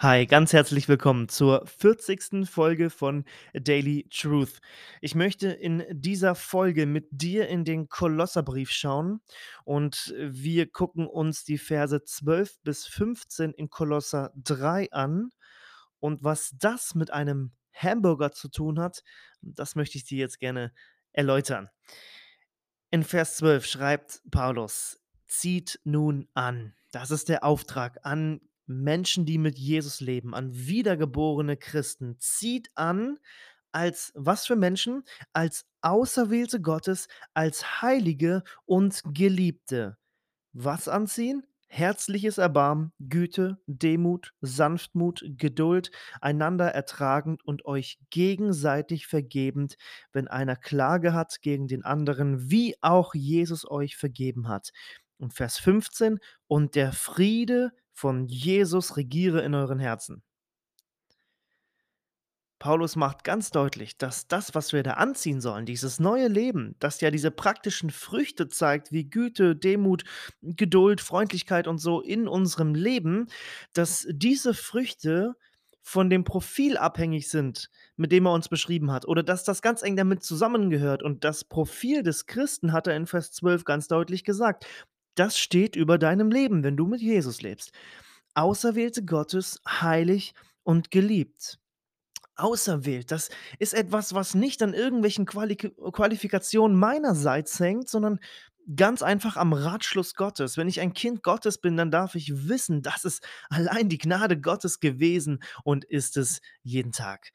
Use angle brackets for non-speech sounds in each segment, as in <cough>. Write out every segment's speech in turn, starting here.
Hi, ganz herzlich willkommen zur 40. Folge von Daily Truth. Ich möchte in dieser Folge mit dir in den Kolosserbrief schauen und wir gucken uns die Verse 12 bis 15 in Kolosser 3 an. Und was das mit einem Hamburger zu tun hat, das möchte ich dir jetzt gerne erläutern. In Vers 12 schreibt Paulus, zieht nun an. Das ist der Auftrag an Menschen, die mit Jesus leben, an wiedergeborene Christen. Zieht an als was für Menschen? Als Auserwählte Gottes, als Heilige und Geliebte. Was anziehen? Herzliches Erbarmen, Güte, Demut, Sanftmut, Geduld, einander ertragend und euch gegenseitig vergebend, wenn einer Klage hat gegen den anderen, wie auch Jesus euch vergeben hat. Und Vers 15, und der Friede von Jesus regiere in euren Herzen. Paulus macht ganz deutlich, dass das, was wir da anziehen sollen, dieses neue Leben, das ja diese praktischen Früchte zeigt, wie Güte, Demut, Geduld, Freundlichkeit und so in unserem Leben, dass diese Früchte von dem Profil abhängig sind, mit dem er uns beschrieben hat, oder dass das ganz eng damit zusammengehört. Und das Profil des Christen hat er in Vers 12 ganz deutlich gesagt. Das steht über deinem Leben, wenn du mit Jesus lebst. Auserwählte Gottes, heilig und geliebt. Auserwählt, das ist etwas, was nicht an irgendwelchen Quali Qualifikationen meinerseits hängt, sondern ganz einfach am Ratschluss Gottes. Wenn ich ein Kind Gottes bin, dann darf ich wissen, das ist allein die Gnade Gottes gewesen und ist es jeden Tag.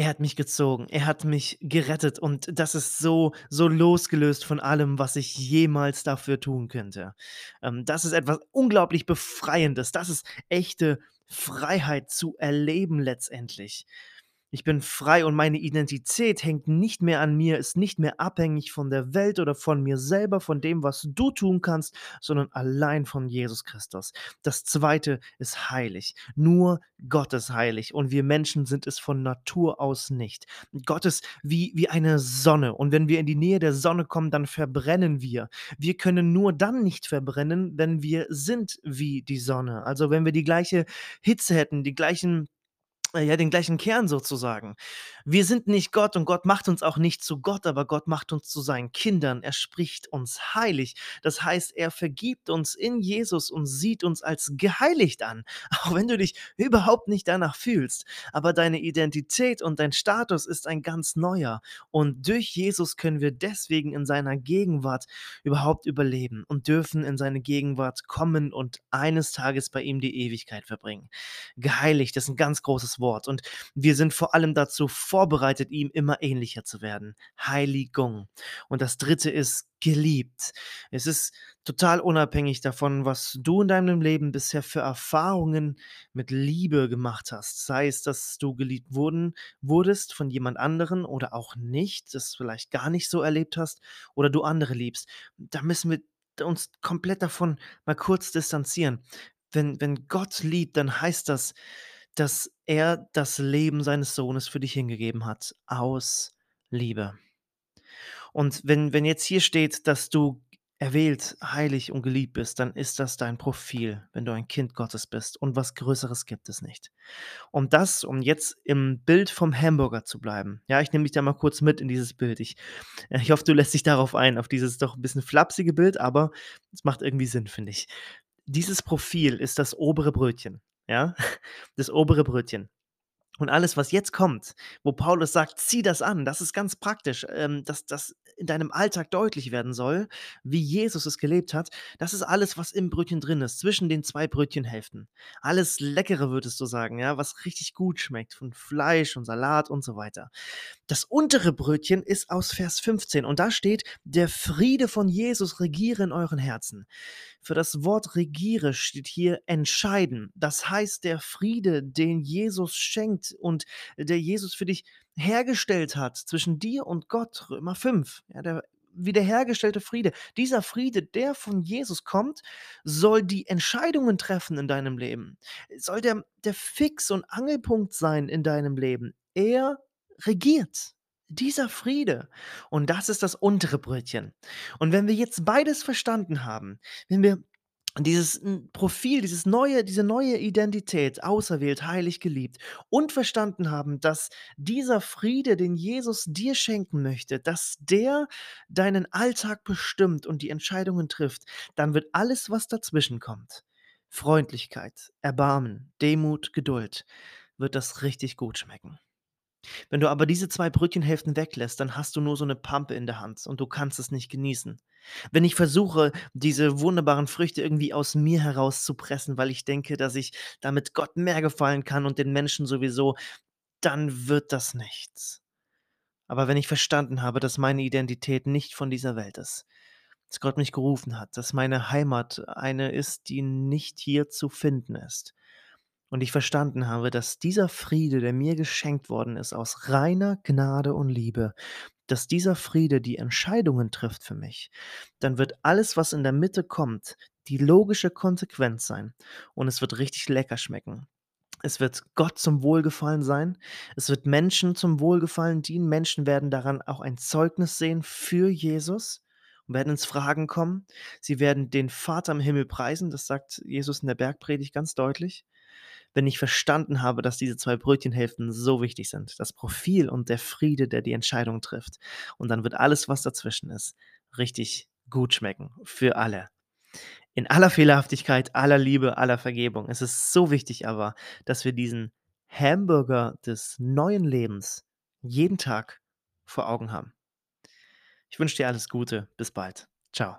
Er hat mich gezogen, er hat mich gerettet und das ist so so losgelöst von allem, was ich jemals dafür tun könnte. Ähm, das ist etwas unglaublich Befreiendes. Das ist echte Freiheit zu erleben letztendlich. Ich bin frei und meine Identität hängt nicht mehr an mir, ist nicht mehr abhängig von der Welt oder von mir selber, von dem, was du tun kannst, sondern allein von Jesus Christus. Das zweite ist heilig. Nur Gott ist heilig und wir Menschen sind es von Natur aus nicht. Gott ist wie, wie eine Sonne und wenn wir in die Nähe der Sonne kommen, dann verbrennen wir. Wir können nur dann nicht verbrennen, wenn wir sind wie die Sonne. Also wenn wir die gleiche Hitze hätten, die gleichen ja, den gleichen Kern sozusagen. Wir sind nicht Gott und Gott macht uns auch nicht zu Gott, aber Gott macht uns zu seinen Kindern. Er spricht uns heilig. Das heißt, er vergibt uns in Jesus und sieht uns als geheiligt an, <laughs> auch wenn du dich überhaupt nicht danach fühlst. Aber deine Identität und dein Status ist ein ganz neuer. Und durch Jesus können wir deswegen in seiner Gegenwart überhaupt überleben und dürfen in seine Gegenwart kommen und eines Tages bei ihm die Ewigkeit verbringen. Geheiligt ist ein ganz großes Wort. Und wir sind vor allem dazu vorbereitet, ihm immer ähnlicher zu werden. Heiligung. Und das dritte ist geliebt. Es ist total unabhängig davon, was du in deinem Leben bisher für Erfahrungen mit Liebe gemacht hast. Sei es, dass du geliebt wurden, wurdest von jemand anderen oder auch nicht, das vielleicht gar nicht so erlebt hast oder du andere liebst. Da müssen wir uns komplett davon mal kurz distanzieren. Wenn, wenn Gott liebt, dann heißt das, dass er das Leben seines Sohnes für dich hingegeben hat, aus Liebe. Und wenn wenn jetzt hier steht, dass du erwählt, heilig und geliebt bist, dann ist das dein Profil, wenn du ein Kind Gottes bist und was Größeres gibt es nicht. Und das, um jetzt im Bild vom Hamburger zu bleiben. Ja, ich nehme dich da mal kurz mit in dieses Bild. Ich <laughs> ich hoffe, du lässt dich darauf ein, auf dieses doch 'n bisschen flapsige Bild, aber es macht irgendwie Sinn, finde ich. Dieses Profil ist das obere Brötchen ja, das obere Brötchen. Und alles, was jetzt kommt, wo Paulus sagt: „Zieh das an“, das ist ganz praktisch, ähm, dass das in deinem Alltag deutlich werden soll, wie Jesus es gelebt hat. Das ist alles, was im Brötchen drin ist, zwischen den 2 Brötchenhälften. Alles Leckere, würdest du sagen, ja, was richtig gut schmeckt von Fleisch und Salat und so weiter. Das untere Brötchen ist aus Vers 15 und da steht: „Der Friede von Jesus regiere in euren Herzen.“ Für das Wort regiere steht hier entscheiden. Das heißt, der Friede, den Jesus schenkt und der Jesus für dich hergestellt hat zwischen dir und Gott, Römer 5, ja, der wiederhergestellte Friede. Dieser Friede, der von Jesus kommt, soll die Entscheidungen treffen in deinem Leben. Soll der der Fix und Angelpunkt sein in deinem Leben. Er regiert. Dieser Friede. Und das ist das untere Brötchen. Und wenn wir jetzt beides verstanden haben, wenn wir Dieses, Profil, dieses neue diese neue Identität, auserwählt, heilig, geliebt und verstanden haben, dass dieser Friede, den Jesus dir schenken möchte, dass der deinen Alltag bestimmt und die Entscheidungen trifft, dann wird alles, was dazwischen kommt Freundlichkeit, Erbarmen, Demut, Geduld wird das richtig gut schmecken. Wenn du aber diese 2 Brötchenhälften weglässt, dann hast du nur so 'ne Pampe in der Hand und du kannst es nicht genießen. Wenn ich versuche, diese wunderbaren Früchte irgendwie aus mir herauszupressen, weil ich denke, dass ich damit Gott mehr gefallen kann und den Menschen sowieso, dann wird das nichts. Aber wenn ich verstanden habe, dass meine Identität nicht von dieser Welt ist, dass Gott mich gerufen hat, dass meine Heimat eine ist, die nicht hier zu finden ist und ich verstanden habe, dass dieser Friede, der mir geschenkt worden ist aus reiner Gnade und Liebe, dass dieser Friede die Entscheidungen trifft für mich, dann wird alles, was in der Mitte kommt, die logische Konsequenz sein und es wird richtig lecker schmecken. Es wird Gott zum Wohlgefallen sein. Es wird Menschen zum Wohlgefallen dienen. Menschen werden daran auch ein Zeugnis sehen für Jesus und werden ins Fragen kommen. Sie werden den Vater im Himmel preisen, das sagt Jesus in der Bergpredigt ganz deutlich. Wenn ich verstanden habe, dass diese 2 Brötchenhälften so wichtig sind, das Profil und der Friede, der die Entscheidung trifft. Und dann wird alles, was dazwischen ist, richtig gut schmecken für alle. In aller Fehlerhaftigkeit, aller Liebe, aller Vergebung. Es ist so wichtig aber, dass wir diesen Hamburger des neuen Lebens jeden Tag vor Augen haben. Ich wünsche dir alles Gute. Bis bald. Tschau.